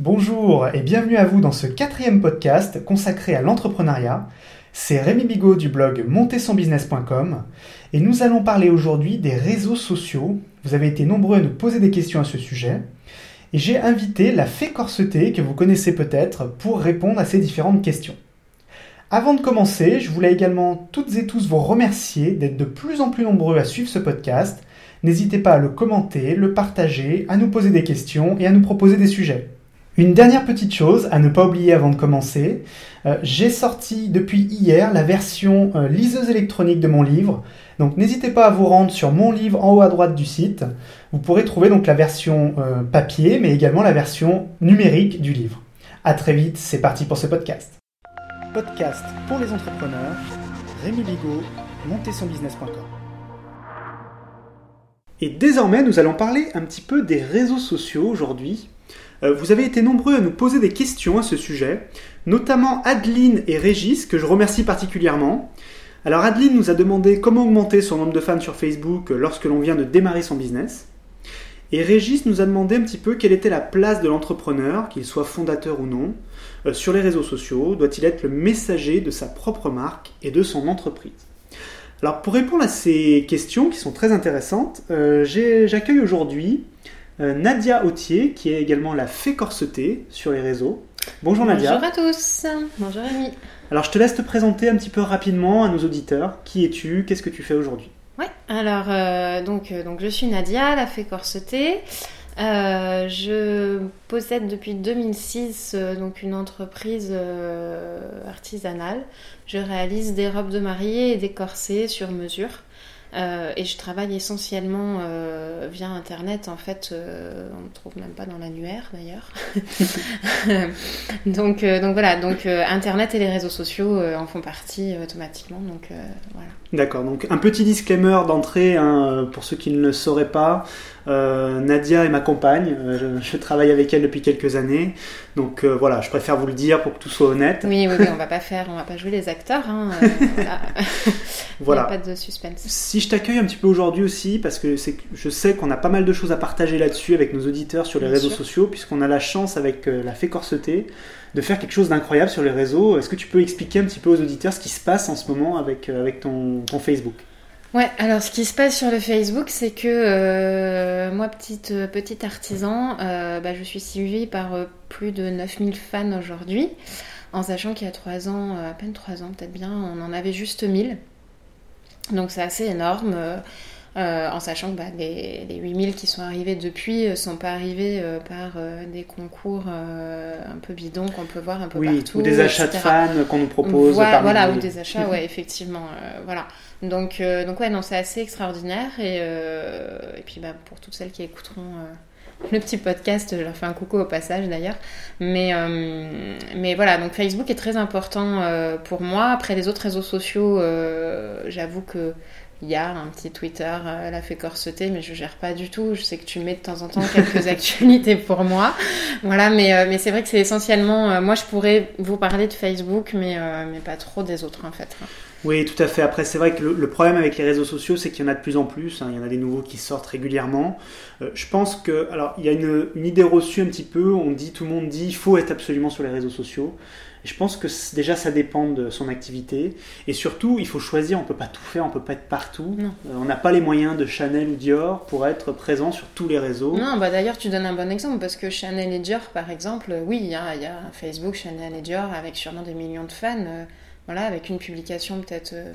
Bonjour et bienvenue à vous dans ce quatrième podcast consacré à l'entrepreneuriat. C'est Rémi Bigot du blog montezsonbusiness.com et nous allons parler aujourd'hui des réseaux sociaux. Vous avez été nombreux à nous poser des questions à ce sujet et j'ai invité la Fée Corsetée que vous connaissez peut-être pour répondre à ces différentes questions. Avant de commencer, je voulais également toutes et tous vous remercier d'être de plus en plus nombreux à suivre ce podcast. N'hésitez pas à le commenter, le partager, à nous poser des questions et à nous proposer des sujets. Une dernière petite chose à ne pas oublier avant de commencer, euh, j'ai sorti depuis hier la version euh, liseuse électronique de mon livre. Donc n'hésitez pas à vous rendre sur mon livre en haut à droite du site. Vous pourrez trouver donc la version euh, papier mais également la version numérique du livre. A très vite, c'est parti pour ce podcast. Podcast pour les entrepreneurs, Rémi Bigot, montezsonbusiness.com. Et désormais, nous allons parler un petit peu des réseaux sociaux aujourd'hui vous avez été nombreux à nous poser des questions à ce sujet, notamment Adeline et Régis, que je remercie particulièrement. Alors Adeline nous a demandé comment augmenter son nombre de fans sur Facebook lorsque l'on vient de démarrer son business. Et Régis nous a demandé un petit peu quelle était la place de l'entrepreneur, qu'il soit fondateur ou non, euh, sur les réseaux sociaux. Doit-il être le messager de sa propre marque et de son entreprise? Alors pour répondre à ces questions qui sont très intéressantes, euh, j'accueille aujourd'hui euh, Nadia Autier, qui est également la fée corsetée sur les réseaux. Bonjour Nadia. Bonjour à tous. Bonjour Rémi. Alors je te laisse te présenter un petit peu rapidement à nos auditeurs. Qui es-tu? Qu'est-ce que tu fais aujourd'hui? Ouais, alors euh, donc, euh, donc je suis Nadia, la fée corsetée. je possède depuis 2006 donc une entreprise artisanale. Je réalise des robes de mariée et des corsets sur mesure. Euh, et je travaille essentiellement euh, via Internet. En fait, euh, on ne trouve même pas dans l'annuaire d'ailleurs. donc, donc voilà, donc Internet et les réseaux sociaux en font partie automatiquement. Donc voilà. D'accord, donc un petit disclaimer d'entrée hein, pour ceux qui ne le sauraient pas. Nadia est ma compagne, je, travaille avec elle depuis quelques années, donc voilà, je préfère vous le dire pour que tout soit honnête. Oui, oui, oui on va pas faire, on va pas jouer les acteurs, hein, voilà. pas de suspense. Si je t'accueille un petit peu aujourd'hui aussi, parce que je sais qu'on a pas mal de choses à partager là-dessus avec nos auditeurs sur les réseaux sociaux, puisqu'on a la chance avec la Fée Corsetée de faire quelque chose d'incroyable sur les réseaux. Est-ce que tu peux expliquer un petit peu aux auditeurs ce qui se passe en ce moment avec, avec ton, ton Facebook? Ouais, alors ce qui se passe sur le Facebook, c'est que euh, moi, petite, euh, petite artisan, euh, bah, je suis suivie par plus de 9000 fans aujourd'hui, en sachant qu'il y a 3 ans, à peine 3 ans peut-être bien, on en avait juste 1000. Donc c'est assez énorme. Euh, en sachant que bah, les, 8000 qui sont arrivés depuis ne euh, sont pas arrivés euh, par des concours un peu bidons qu'on peut voir un peu oui, partout. Ou des achats de fans qu'on nous propose. Voilà, ou des achats, ouais, effectivement. voilà. Donc, donc ouais, non, c'est assez extraordinaire. Et, et puis bah, pour toutes celles qui écouteront le petit podcast, je leur fais un coucou au passage d'ailleurs. Mais, mais voilà, donc Facebook est très important pour moi. Après les autres réseaux sociaux, j'avoue que il y a un petit Twitter, euh, la fait corseter, mais je gère pas du tout. Je sais que tu mets de temps en temps quelques actualités pour moi. Voilà, mais, euh, mais c'est vrai que c'est essentiellement. Euh, moi, je pourrais vous parler de Facebook, mais, mais pas trop des autres en fait. Oui, tout à fait. Après, c'est vrai que le, problème avec les réseaux sociaux, c'est qu'il y en a de plus en plus. Hein. Il y en a des nouveaux qui sortent régulièrement. je pense que, alors, il y a une, une, idée reçue un petit peu. On dit, tout le monde dit, il faut être absolument sur les réseaux sociaux je pense que déjà ça dépend de son activité. Et surtout, il faut choisir, on peut pas tout faire, on peut pas être partout. Euh, on n'a pas les moyens de Chanel ou Dior pour être présent sur tous les réseaux. Non, bah d'ailleurs tu donnes un bon exemple parce que Chanel et Dior par exemple, oui, il y a, y a, Facebook, Chanel et Dior avec sûrement des millions de fans. Euh, voilà, avec une publication peut-être, euh,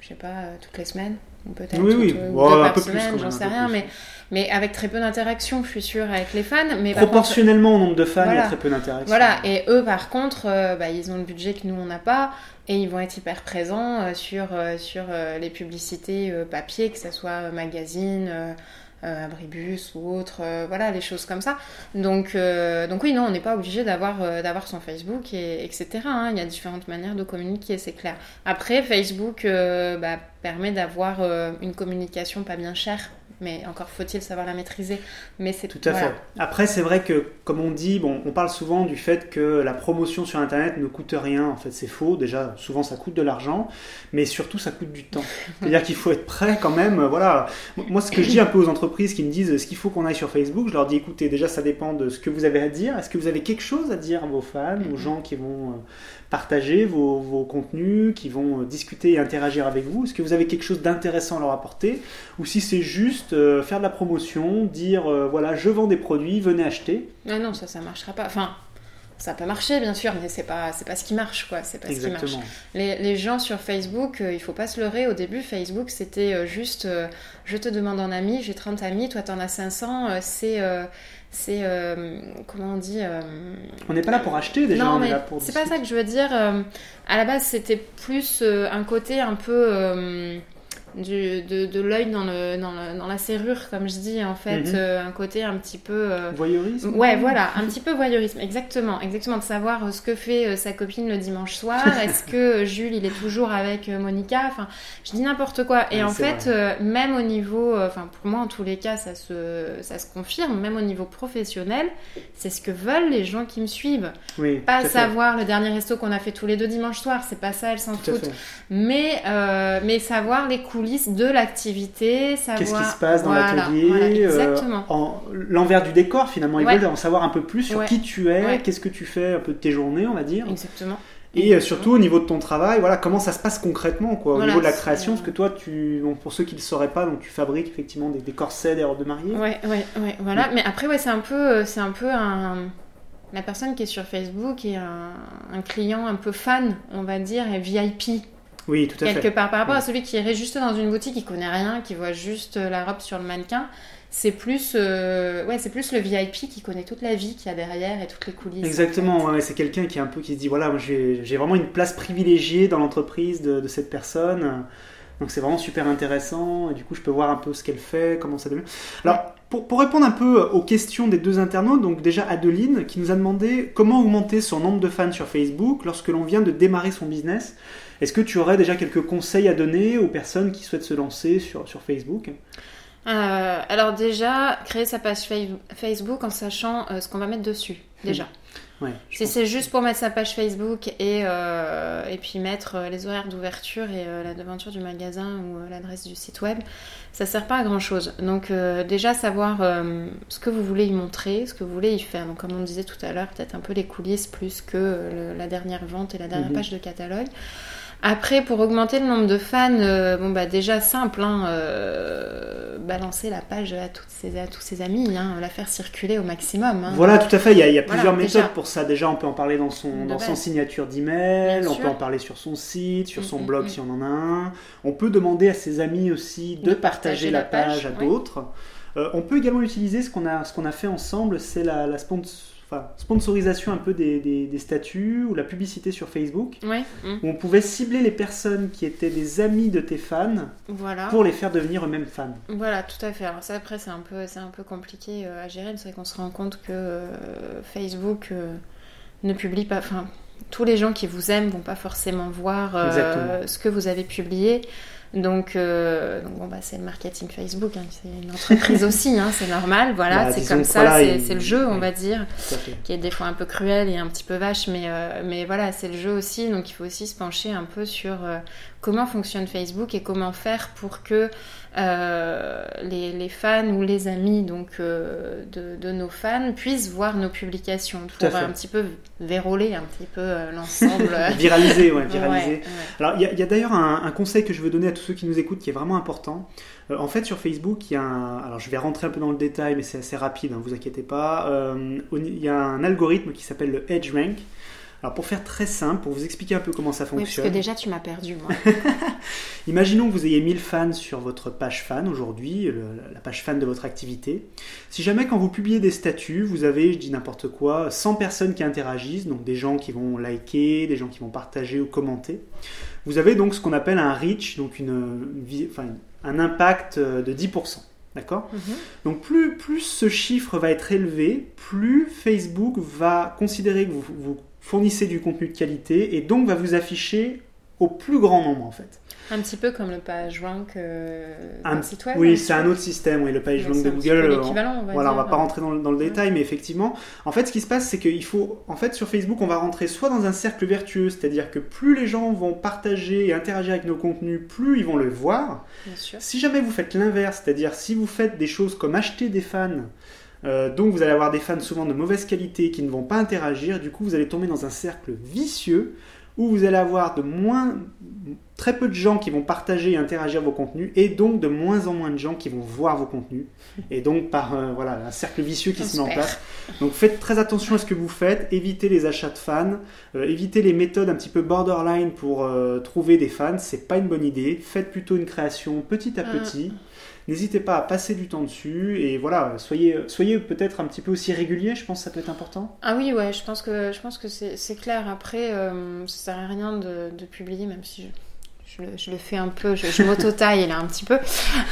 je sais pas, toutes les semaines peut-être oui, oui. deux par semaine, j'en sais rien, mais, mais avec très peu d'interaction, je suis sûre, avec les fans. Mais Proportionnellement au nombre de fans, il y a très peu d'interaction. Voilà, et eux, par contre, euh, bah, ils ont le budget que nous, on n'a pas, et ils vont être hyper présents euh, sur, euh, sur les publicités papier, que ce soit magazine, euh, Abribus ou autre, euh, voilà, les choses comme ça. Donc, euh, donc oui, non, on n'est pas obligé d'avoir d'avoir son Facebook, et, etc. Hein. Il y a différentes manières de communiquer, c'est clair. Après, Facebook bah, permet d'avoir une communication pas bien chère mais encore faut-il savoir la maîtriser. Mais c'est tout à fait. Après, c'est vrai que comme on dit, bon, on parle souvent du fait que la promotion sur Internet ne coûte rien. En fait, c'est faux. Déjà, souvent, ça coûte de l'argent, mais surtout, ça coûte du temps. C'est-à-dire qu'il faut être prêt quand même. Voilà. Moi, ce que je dis un peu aux entreprises qui me disent ce qu'il faut qu'on aille sur Facebook, je leur dis écoutez, déjà, ça dépend de ce que vous avez à dire. Est-ce que vous avez quelque chose à dire à vos fans, aux gens qui vont partager vos, contenus, qui vont euh, discuter et interagir avec vous? Est-ce que vous avez quelque chose d'intéressant à leur apporter? Ou si c'est juste euh, faire de la promotion, dire euh, voilà, je vends des produits, venez acheter Non, non, ça, ça marchera pas. Enfin, ça peut marcher bien sûr, mais c'est pas c'est pas ce qui marche quoi. C'est pas ce qui marche. Les, les, gens sur Facebook, il faut pas se leurrer. Au début, Facebook c'était juste je te demande un ami, j'ai 30 amis, toi t'en as 500. c'est c'est euh, comment on dit euh, on n'est pas là pour acheter déjà non, on mais c'est pas ça que je veux dire euh, à la base c'était plus un côté un peu du, de, de l'œil dans, le, dans, le, dans, la serrure, comme je dis, en fait, mhm. euh, un côté un petit peu... Euh, voyeurisme Ouais, voilà, un petit peu voyeurisme, exactement, exactement, de savoir euh, ce que fait sa copine le dimanche soir, est-ce que Jules, il est toujours avec Monica, enfin, je dis n'importe quoi, et en fait, même au niveau, enfin, pour moi, en tous les cas, ça se, ça se confirme, même au niveau professionnel, c'est ce que veulent les gens qui me suivent. Oui, pas savoir le dernier resto qu'on a fait tous les deux dimanche soir, c'est pas ça, elles s'en foutent, mais, mais savoir les coups de l'activité, savoir... Qu'est-ce qui se passe dans l'atelier euh, L'envers du décor, finalement. Ils veulent en savoir un peu plus sur qui tu es, qu'est-ce que tu fais un peu de tes journées, on va dire. Exactement. Et euh, surtout au niveau de ton travail, voilà comment ça se passe concrètement, quoi, au niveau de la création, parce que toi, tu, pour ceux qui ne le sauraient pas, donc tu fabriques effectivement des, des corsets, des robes de mariée. Ouais, ouais, ouais, voilà. Mais après, ouais, c'est un peu, euh, c'est un peu un, la personne qui est sur Facebook est un, un client un peu fan, on va dire, et VIP. Oui, tout à quelque part. Par rapport à celui qui irait juste dans une boutique, qui connaît rien, qui voit juste euh, la robe sur le mannequin, c'est plus, euh, ouais, c'est plus le VIP qui connaît toute la vie qu'il y a derrière et toutes les coulisses. Exactement, c'est quelqu'un qui est un peu qui se dit voilà, j'ai vraiment une place privilégiée dans l'entreprise de, cette personne. Donc c'est vraiment super intéressant et du coup je peux voir un peu ce qu'elle fait, comment ça devient. Alors pour, pour, répondre un peu aux questions des deux internautes, donc déjà Adeline qui nous a demandé comment augmenter son nombre de fans sur Facebook lorsque l'on vient de démarrer son business. Est-ce que tu aurais déjà quelques conseils à donner aux personnes qui souhaitent se lancer sur, sur Facebook? Euh, Alors déjà, créer sa page Facebook en sachant euh, ce qu'on va mettre dessus, déjà. Ouais, si c'est juste pour mettre sa page Facebook et, euh, et puis mettre les horaires d'ouverture et la devanture du magasin ou l'adresse du site web, ça sert pas à grand chose. Donc déjà savoir ce que vous voulez y montrer, ce que vous voulez y faire. Donc comme on disait tout à l'heure, peut-être un peu les coulisses plus que la dernière vente et la dernière mhm. page de catalogue. Après, pour augmenter le nombre de fans, euh, bon bah déjà simple, hein, euh, balancer la page à, toutes ses, à tous ses amis, hein, la faire circuler au maximum. Hein. Voilà, tout à fait. Il y a, plusieurs méthodes pour ça. Déjà, on peut en parler dans son, dans son signature d'email, on peut en parler sur son site, sur son mm, mm, blog mm. si on en a un. On peut demander à ses amis aussi de, partager, la page, à d'autres. Euh, on peut également utiliser ce qu'on a, ce qu'on a fait ensemble, c'est la, la sponsor sponsorisation un peu des, des, statuts ou la publicité sur Facebook, où on pouvait cibler les personnes qui étaient des amis de tes fans voilà. pour les faire devenir eux-mêmes fans. Voilà, tout à fait. Alors ça, après, c'est un peu, c'est un peu compliqué euh, à gérer. C'est vrai qu'on se rend compte que euh, Facebook euh, ne publie pas... Enfin, tous les gens qui vous aiment vont pas forcément voir ce que vous avez publié. Donc, euh, donc bon, bah, c'est le marketing Facebook, hein. c'est une entreprise aussi, hein, c'est normal, voilà, bah, c'est comme ça, c'est le jeu, on va dire, qui est des fois un peu cruel et un petit peu vache, mais, euh, mais voilà, c'est le jeu aussi, donc il faut aussi se pencher un peu sur euh, comment fonctionne Facebook et comment faire pour que les, les, fans ou les amis donc, de, de, nos fans puissent voir nos publications pour un petit peu véroler un petit peu l'ensemble. viraliser, ouais, viraliser. Alors il y a, d'ailleurs un, un, conseil que je veux donner à tous ceux qui nous écoutent qui est vraiment important. en fait sur Facebook, il y a un... Alors je vais rentrer un peu dans le détail mais c'est assez rapide, hein, vous inquiétez pas. Il y a un algorithme qui s'appelle le EdgeRank. Alors pour faire très simple, pour vous expliquer un peu comment ça fonctionne. Oui, parce que déjà tu m'as perdu moi. Imaginons que vous ayez 1000 fans sur votre page fan aujourd'hui, la page fan de votre activité. Si jamais quand vous publiez des statuts, vous avez, je dis n'importe quoi, 100 personnes qui interagissent, donc des gens qui vont liker, des gens qui vont partager ou commenter, vous avez donc ce qu'on appelle un reach, donc une, enfin, un impact de 10%. D'accord mhm. Donc plus, plus ce chiffre va être élevé, plus Facebook va considérer que vous, vous fournissez du contenu de qualité et donc va vous afficher au plus grand nombre en fait. Un petit peu comme le page rank euh, Un- site web. Oui, hein, c'est un autre système, oui, le page Ouais, de Google. peu euh, on va voilà, on dire. va pas rentrer dans, le- dans le détail, mais effectivement, en fait, ce qui se passe, c'est qu'il faut, en fait, sur Facebook, on va rentrer soit dans un cercle vertueux, c'est-à-dire que plus les gens vont partager et interagir avec nos contenus, plus ils vont le voir. Bien sûr. Si jamais vous faites l'inverse, c'est-à-dire si vous faites des choses comme acheter des fans, euh, donc vous allez avoir des fans souvent de mauvaise qualité qui ne vont pas interagir, du coup vous allez tomber dans un cercle vicieux où vous allez avoir de moins, très peu de gens qui vont partager et interagir vos contenus, et donc de moins en moins de gens qui vont voir vos contenus, et donc par euh, voilà un cercle vicieux qui se met en place. Donc faites très attention à ce que vous faites, évitez les achats de fans, euh, évitez les méthodes un petit peu borderline pour euh, trouver des fans, c'est pas une bonne idée. Faites plutôt une création petit à Mm. petit. N'hésitez pas à passer du temps dessus et voilà, soyez, soyez peut-être un petit peu aussi régulier, je pense que ça peut être important. Ah oui, ouais, je pense que, je pense que c'est clair. Après, ça sert à rien de, de publier, même si je, je le, je le fais un peu, je, je m'auto-taille là un petit peu.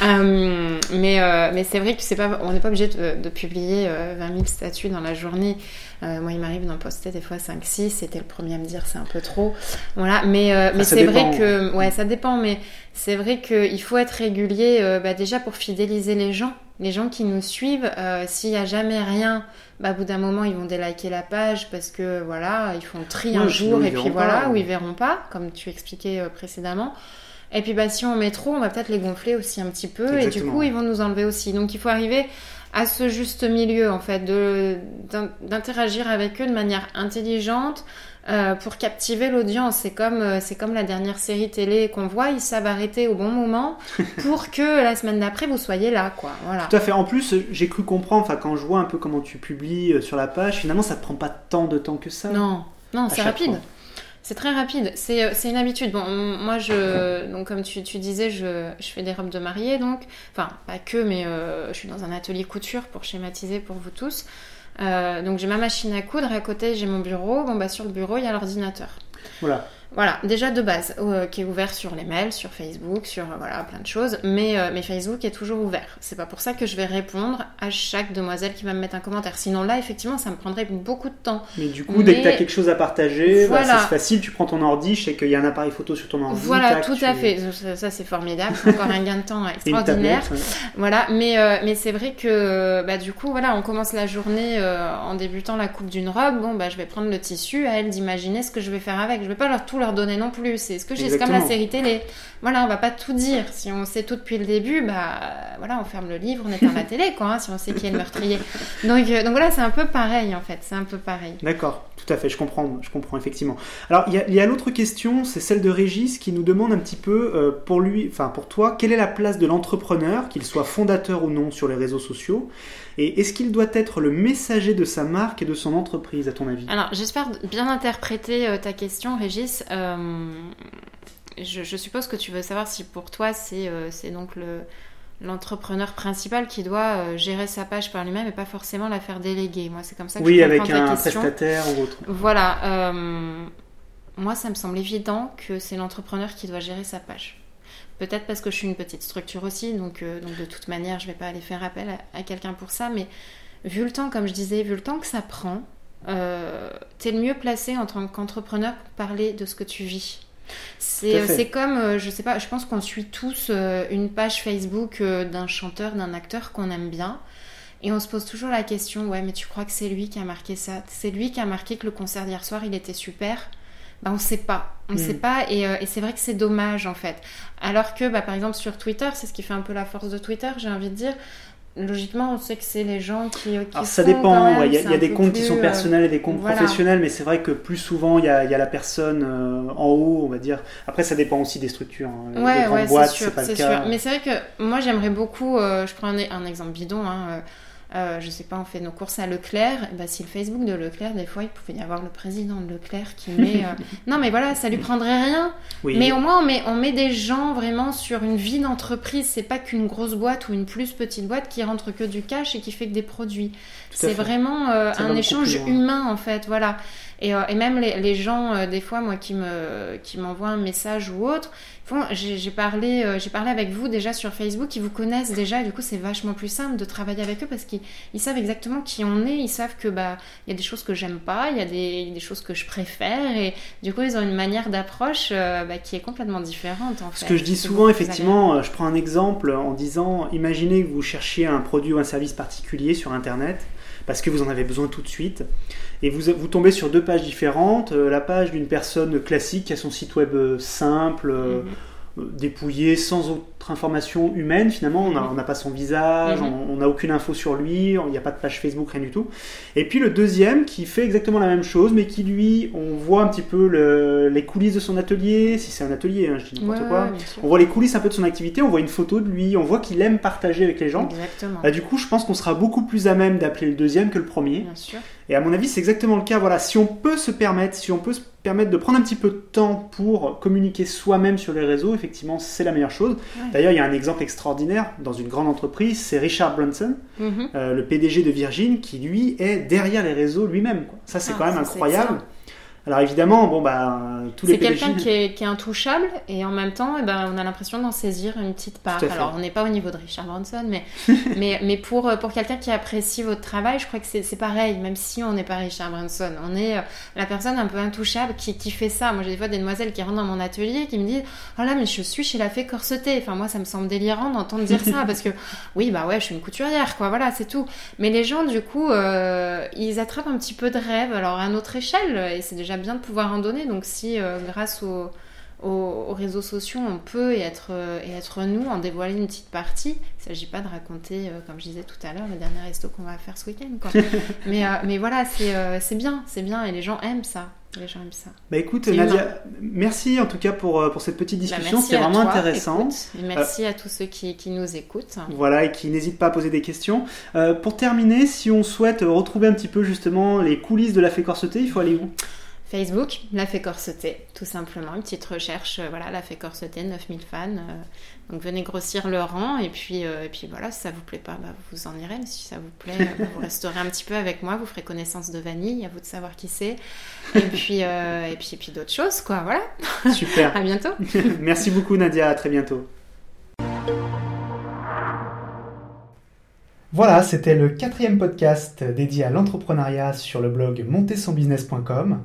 Euh, mais euh, mais c'est vrai que c'est pas, on n'est pas obligé de, de publier euh, 20 000 statuts dans la journée. Euh, moi, il m'arrive d'en poster des fois 5-6. C'était le premier à me dire c'est un peu trop. Voilà, mais, euh, mais ça c'est vrai que, ouais, ça dépend, mais c'est vrai qu'il faut être régulier euh, bah, déjà pour fidéliser les gens. Les gens qui nous suivent, euh, s'il n'y a jamais rien, bah, au bout d'un moment, ils vont déliker la page parce que voilà, ils font le tri un jour et puis voilà, pas, ou ils verront pas, comme tu expliquais euh, précédemment. Et puis bah, si on met trop, on va peut-être les gonfler aussi un petit peu et du coup, ils vont nous enlever aussi. Donc il faut arriver à ce juste milieu en fait, d'interagir avec eux de manière intelligente. euh, pour captiver l'audience, c'est comme euh, c'est comme la dernière série télé qu'on voit, ils savent arrêter au bon moment pour que la semaine d'après vous soyez là, quoi. Voilà. Tout à fait. En plus, j'ai cru comprendre, enfin quand je vois un peu comment tu publies euh, sur la page, finalement ça prend pas tant de temps que ça. Non, non, c'est rapide. fois. C'est très rapide. C'est euh, une habitude. Bon, moi, je, donc comme tu, tu disais, je, je fais des robes de mariée, donc, enfin, pas que, mais euh, je suis dans un atelier couture pour schématiser pour vous tous. Euh, donc j'ai ma machine à coudre, à côté j'ai mon bureau. Bon bah sur le bureau il y a l'ordinateur. Voilà. Voilà, déjà de base, euh, qui est ouvert sur les mails, sur Facebook, sur euh, voilà plein de choses. Mais, euh, mais Facebook est toujours ouvert. C'est pas pour ça que je vais répondre à chaque demoiselle qui va me mettre un commentaire. Sinon là, effectivement, ça me prendrait beaucoup de temps. Mais du coup, dès que tu as quelque chose à partager, bah, Voilà. c'est facile, tu prends ton ordi, je sais qu'il y a un appareil photo sur ton ordi. Voilà, tac, tout tu- à fait. Ça, ça, c'est formidable. C'est encore un gain de temps extraordinaire. tablette, ouais. Voilà, mais, mais c'est vrai que bah, du coup, voilà, on commence la journée en débutant la coupe d'une robe. Bon, bah, je vais prendre le tissu, à elle d'imaginer ce que je vais faire avec. Je vais pas leur tout leur donner non plus. C'est ce que j'ai, c'est comme la série télé. Voilà, on va pas tout dire. Si on sait tout depuis le début, bah voilà, on ferme le livre, on éteint la télé, quoi. hein, si on sait qui est le meurtrier. Donc, euh, donc voilà, c'est un peu pareil en fait. C'est un peu pareil. D'accord, tout à fait, je comprends, je comprends effectivement. Alors, il y a, il y a l'autre question, c'est celle de Régis qui nous demande un petit peu, euh, pour lui, enfin pour toi, quelle est la place de l'entrepreneur, qu'il soit fondateur ou non sur les réseaux sociaux, et est-ce qu'il doit être le messager de sa marque et de son entreprise, à ton avis? Alors, j'espère bien interpréter euh, ta question, Régis. Euh, je, je suppose que tu veux savoir si pour toi, c'est euh, c'est donc le l'entrepreneur principal qui doit euh, gérer sa page par lui-même et pas forcément la faire déléguer. Moi, c'est comme ça que Oui, je avec comprends ta un prestataire ou autre. Voilà. euh, moi, ça me semble évident que c'est l'entrepreneur qui doit gérer sa page. Peut-être parce que je suis une petite structure aussi, donc, euh, donc de toute manière, je vais pas aller faire appel à, à quelqu'un pour ça. Mais vu le temps, comme je disais, vu le temps que ça prend, euh, t'es le mieux placé en tant qu'entrepreneur pour parler de ce que tu vis. C'est c'est comme, euh, je sais pas, je pense qu'on suit tous euh, une page Facebook euh, d'un chanteur, d'un acteur qu'on aime bien. Et on se pose toujours la question, ouais, mais tu crois que c'est lui qui a marqué ça? C'est lui qui a marqué que le concert d'hier soir, il était super? Bah, on sait pas, on Mm. sait pas, et, euh, et c'est vrai que c'est dommage en fait. Alors que, bah, par exemple, sur Twitter, c'est ce qui fait un peu la force de Twitter, j'ai envie de dire. Logiquement, on sait que c'est les gens qui. qui Alors ça dépend, ouais, il y a, y des comptes qui sont euh, personnels et des comptes voilà. professionnels, mais c'est vrai que plus souvent il y a, y a la personne euh, en haut, on va dire. Après ça dépend aussi des structures. hein. Les Ouais, grandes ouais, boîtes, c'est sûr, pas le cas. sûr. Mais c'est vrai que moi, j'aimerais beaucoup. euh, je prends un, un exemple bidon. Hein, euh, euh, je sais pas, on fait nos courses à Leclerc. Bah, si le Facebook de Leclerc, des fois, il pouvait y avoir le président de Leclerc qui met. euh, non, mais voilà, ça lui prendrait rien. Oui. Mais au moins, on met, on met des gens vraiment sur une vie d'entreprise. C'est pas qu'une grosse boîte ou une plus petite boîte qui rentre que du cash et qui fait que des produits. C'est vraiment euh, un échange humain, en fait. Voilà. Et, euh, et même les, les gens, des fois, moi, qui me qui m'envoient un message ou autre, j'ai parlé, euh, j'ai parlé avec vous déjà sur Facebook, ils vous connaissent déjà, et du coup c'est vachement plus simple de travailler avec eux parce qu'ils savent exactement qui on est, ils savent que bah il y a des choses que j'aime pas, il y a des, des, choses que je préfère, et du coup ils ont une manière d'approche euh, bah, qui est complètement différente en fait. Ce que je dis souvent, effectivement, euh, je prends un exemple en disant, imaginez que vous cherchiez un produit ou un service particulier sur Internet parce que vous en avez besoin tout de suite. Et vous, tombez sur deux pages différentes. la page d'une personne classique qui a son site web simple, mhm dépouillé, sans autre information humaine finalement. On n'a pas son visage, mhm. on n'a aucune info sur lui, il n'y a pas de page Facebook, rien du tout. Et puis le deuxième qui fait exactement la même chose, mais qui lui, on voit un petit peu les coulisses de son atelier, si c'est un atelier, hein, je dis n'importe quoi. on voit les coulisses un peu de son activité, on voit une photo de lui, on voit qu'il aime partager avec les gens. Exactement. Bah, du coup, je pense qu'on sera beaucoup plus à même d'appeler le deuxième que le premier. Bien sûr. Et à mon avis, c'est exactement le cas. Voilà, si on peut se permettre, si on peut se permettre de prendre un petit peu de temps pour communiquer soi-même sur les réseaux, effectivement, c'est la meilleure chose. D'ailleurs, il y a un exemple extraordinaire dans une grande entreprise, c'est Richard Branson, mhm. euh, le PDG de Virgin, qui lui est derrière les réseaux lui-même. Ça, c'est ah, quand même incroyable. Alors évidemment, bon bah tous les C'est quelqu'un qui est, qui est, intouchable et en même temps, eh ben, on a l'impression d'en saisir une petite part. Alors on n'est pas au niveau de Richard Branson, mais mais, mais pour pour quelqu'un qui apprécie votre travail, je crois que c'est pareil. Même si on n'est pas Richard Branson, on est euh, la personne un peu intouchable qui, qui fait ça. Moi j'ai des fois des demoiselles qui rentrent dans mon atelier qui me disent oh là mais je suis chez la fée corsetée. Enfin moi ça me semble délirant d'entendre dire ça parce que oui bah ouais je suis une couturière quoi. Voilà c'est tout. Mais les gens du coup euh, ils attrapent un petit peu de rêve alors à notre échelle et c'est déjà bien de pouvoir en donner. Donc si euh, grâce aux, aux, réseaux sociaux on peut et être, euh, et être nous, en dévoiler une petite partie, il ne s'agit pas de raconter, euh, comme je disais tout à l'heure, le dernier resto qu'on va faire ce week-end. mais, mais voilà, c'est bien, c'est bien et les gens aiment ça. Les gens aiment ça. Bah écoute, Nadia, merci en tout cas pour, pour cette petite bah, discussion, c'était vraiment intéressant. et merci à tous ceux qui, qui, nous écoutent. Voilà, et qui n'hésitent pas à poser des questions. pour terminer, si on souhaite retrouver un petit peu justement les coulisses de la fée corsetée, il faut aller où? Facebook, la fait corseter, tout simplement. Une petite recherche, euh, voilà, la fait corseter, 9000 fans. Euh, donc venez grossir le rang et puis, euh, et puis voilà, si ça vous plaît pas, bah, vous en irez. Mais si ça vous plaît, bah, vous resterez un petit peu avec moi, vous ferez connaissance de Vanille, à vous de savoir qui c'est. Et puis, et puis, et puis d'autres choses, quoi, voilà. Super. à bientôt. Merci beaucoup Nadia, à très bientôt. Voilà, c'était le quatrième podcast dédié à l'entrepreneuriat sur le blog montezsonbusiness.com.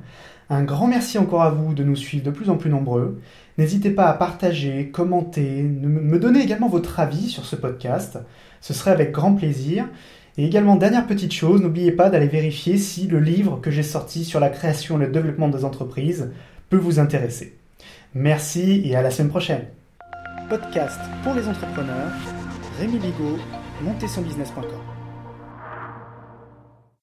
Un grand merci encore à vous de nous suivre de plus en plus nombreux. N'hésitez pas à partager, commenter, me donner également votre avis sur ce podcast. Ce serait avec grand plaisir. Et également, dernière petite chose, n'oubliez pas d'aller vérifier si le livre que j'ai sorti sur la création et le développement des entreprises peut vous intéresser. Merci et à la semaine prochaine. Podcast pour les entrepreneurs, Rémi Bigot, montezsonbusiness.com.